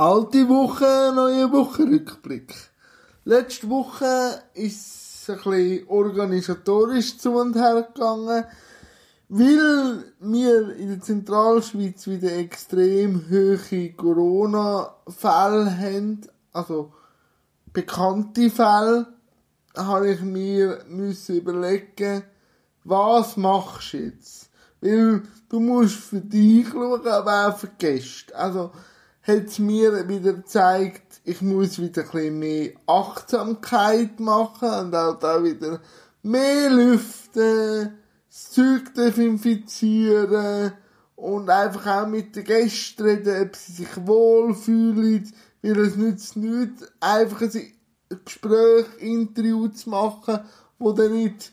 Alte Woche, neue Wochenrückblick. Letzte Woche ist es ein bisschen organisatorisch zu und her gegangen, weil wir in der Zentralschweiz wieder extrem hohe Corona-Fälle haben, also bekannte Fälle, habe ich mir müssen überlegen, was machst du jetzt? Weil du musst für dich schauen, aber auch für Gäste. Also, hat mir wieder gezeigt, ich muss wieder ein bisschen mehr Achtsamkeit machen und auch da wieder mehr lüften, das Zeug desinfizieren und einfach auch mit den Gästen reden, ob sie sich wohlfühlen, weil es nützt nichts, einfach ein Gespräch, Interview zu machen, wo dann nicht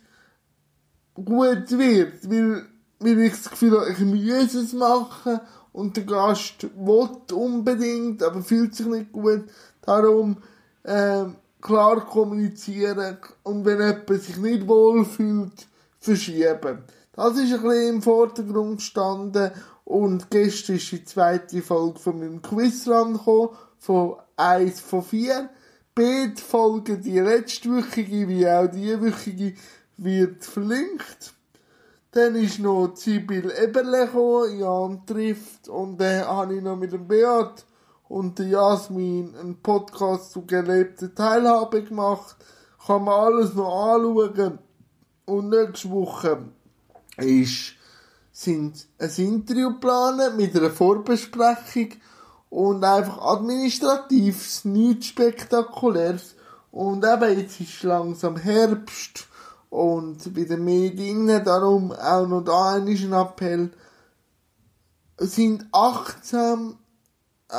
gut wird, weil, weil ich das Gefühl habe, ich muss es machen und der Gast will unbedingt, aber fühlt sich nicht gut. Darum äh, klar kommunizieren und wenn jemand sich nicht wohl fühlt, verschieben. Das ist ein bisschen im Vordergrund gestanden und gestern ist die zweite Folge von meinem Quiz rangekommen, von 1 von 4. Beide Folgen, die letztwöchige wie auch die wöchige, wird verlinkt. Dann ist noch Sibyl Eberle gekommen, Jan trifft, und dann habe ich noch mit dem Beat und der Jasmin einen Podcast zu gelebter Teilhabe gemacht. Kann man alles noch anschauen. Und nächste Woche ist, sind ein Interview planen mit einer Vorbesprechung und einfach administrativ nichts Spektakuläres. Und eben jetzt ist langsam Herbst und wieder mehr Dinge, darum auch noch da ein Appell. Sind achtsam, äh,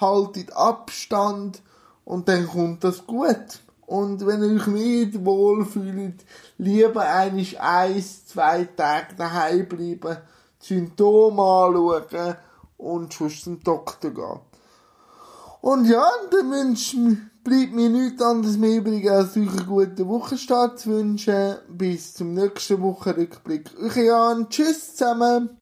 haltet Abstand und dann kommt das gut. Und wenn ihr euch nicht wohlfühlt, lieber eigentlich eins, zwei Tage daheim bleiben, Symptome anschauen und sonst zum Doktor gehen. Und ja, dann wünsche bleibt mir nichts anderes mehr übrig, als euch einen guten Wochenstart zu wünschen. Bis zum nächsten Wochenrückblick. Euch Jan, tschüss zusammen.